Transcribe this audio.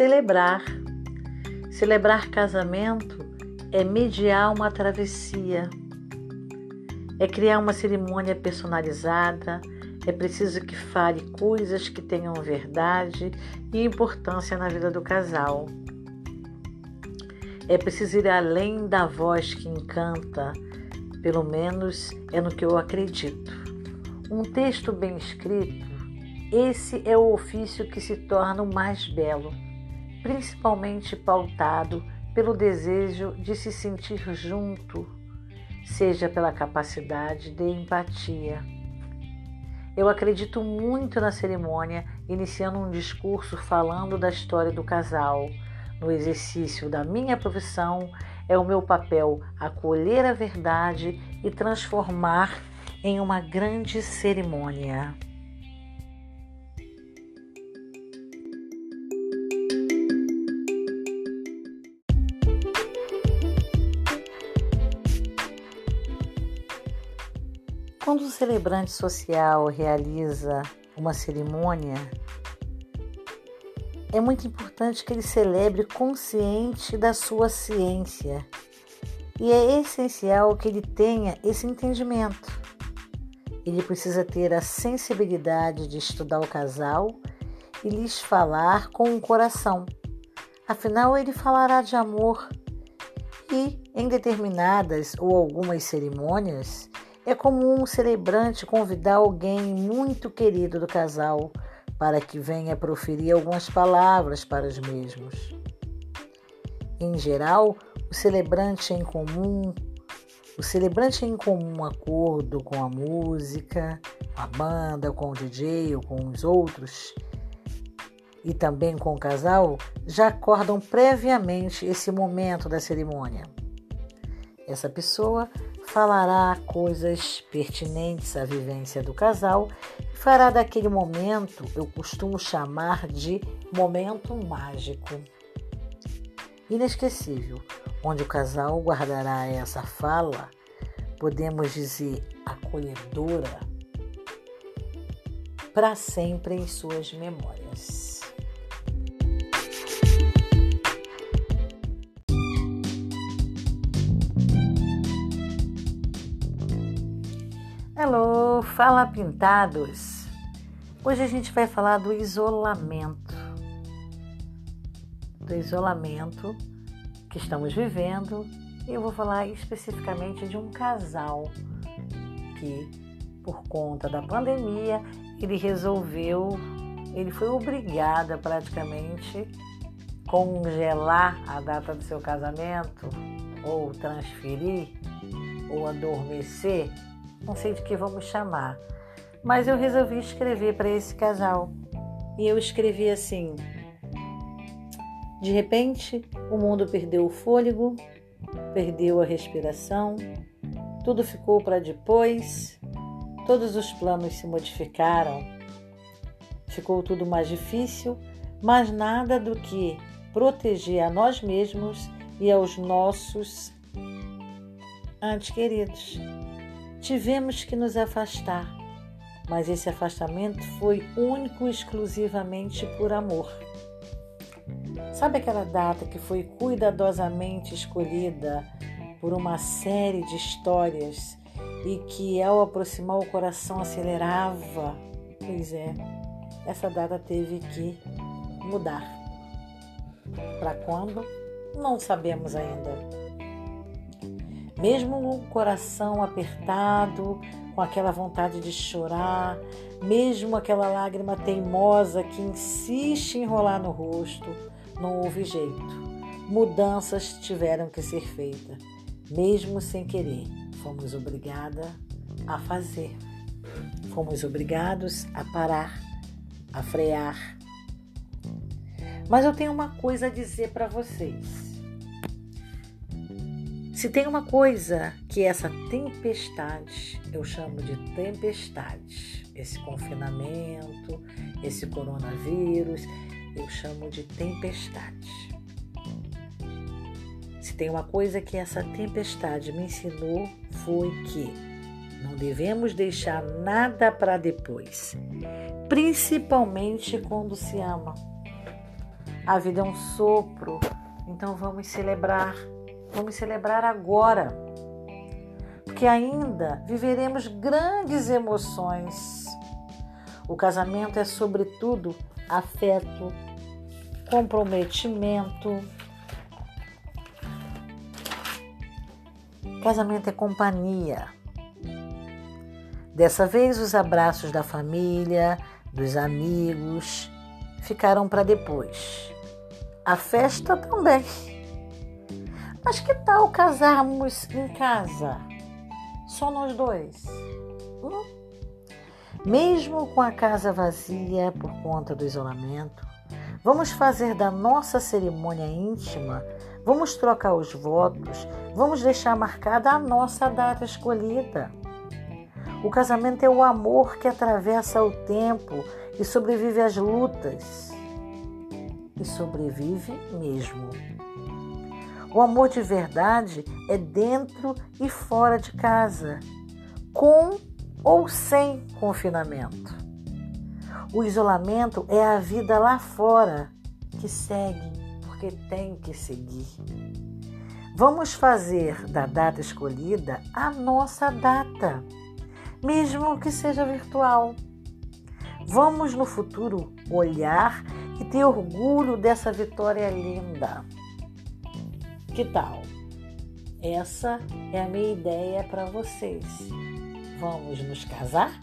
celebrar. Celebrar casamento é mediar uma travessia, é criar uma cerimônia personalizada, é preciso que fale coisas que tenham verdade e importância na vida do casal. É preciso ir além da voz que encanta, pelo menos é no que eu acredito. Um texto bem escrito, esse é o ofício que se torna o mais belo, principalmente pautado pelo desejo de se sentir junto, seja pela capacidade de empatia. Eu acredito muito na cerimônia, iniciando um discurso falando da história do casal. No exercício da minha profissão, é o meu papel acolher a verdade e transformar em uma grande cerimônia. Quando o celebrante social realiza uma cerimônia, é muito importante que ele celebre consciente da sua ciência. E é essencial que ele tenha esse entendimento. Ele precisa ter a sensibilidade de estudar o casal e lhes falar com o coração. Afinal, ele falará de amor. E em determinadas ou algumas cerimônias, é comum um celebrante convidar alguém muito querido do casal para que venha proferir algumas palavras para os mesmos. Em geral, o celebrante em comum, o celebrante em comum acordo com a música, a banda, com o DJ ou com os outros, e também com o casal, já acordam previamente esse momento da cerimônia. Essa pessoa falará coisas pertinentes à vivência do casal e fará daquele momento, eu costumo chamar de momento mágico. Inesquecível, onde o casal guardará essa fala, podemos dizer acolhedora, para sempre em suas memórias. Fala pintados! Hoje a gente vai falar do isolamento. Do isolamento que estamos vivendo e eu vou falar especificamente de um casal que, por conta da pandemia, ele resolveu, ele foi obrigado a praticamente congelar a data do seu casamento ou transferir ou adormecer não sei de que vamos chamar. Mas eu resolvi escrever para esse casal. E eu escrevi assim: De repente, o mundo perdeu o fôlego, perdeu a respiração, tudo ficou para depois, todos os planos se modificaram. Ficou tudo mais difícil, mas nada do que proteger a nós mesmos e aos nossos antes queridos tivemos que nos afastar, mas esse afastamento foi único e exclusivamente por amor. Sabe aquela data que foi cuidadosamente escolhida por uma série de histórias e que ao aproximar o coração acelerava? Pois é, essa data teve que mudar. Para quando? Não sabemos ainda mesmo o coração apertado, com aquela vontade de chorar, mesmo aquela lágrima teimosa que insiste em rolar no rosto, não houve jeito. Mudanças tiveram que ser feitas, mesmo sem querer. Fomos obrigadas a fazer. Fomos obrigados a parar, a frear. Mas eu tenho uma coisa a dizer para vocês. Se tem uma coisa que essa tempestade, eu chamo de tempestade, esse confinamento, esse coronavírus, eu chamo de tempestade. Se tem uma coisa que essa tempestade me ensinou foi que não devemos deixar nada para depois, principalmente quando se ama. A vida é um sopro, então vamos celebrar. Vamos celebrar agora. Porque ainda viveremos grandes emoções. O casamento é, sobretudo, afeto, comprometimento. Casamento é companhia. Dessa vez, os abraços da família, dos amigos, ficaram para depois. A festa também. Mas que tal casarmos em casa? Só nós dois? Hum? Mesmo com a casa vazia por conta do isolamento, vamos fazer da nossa cerimônia íntima, vamos trocar os votos, vamos deixar marcada a nossa data escolhida. O casamento é o amor que atravessa o tempo e sobrevive às lutas. E sobrevive mesmo. O amor de verdade é dentro e fora de casa, com ou sem confinamento. O isolamento é a vida lá fora que segue porque tem que seguir. Vamos fazer da data escolhida a nossa data mesmo que seja virtual. Vamos no futuro olhar e ter orgulho dessa vitória linda. Que tal? Essa é a minha ideia para vocês. Vamos nos casar?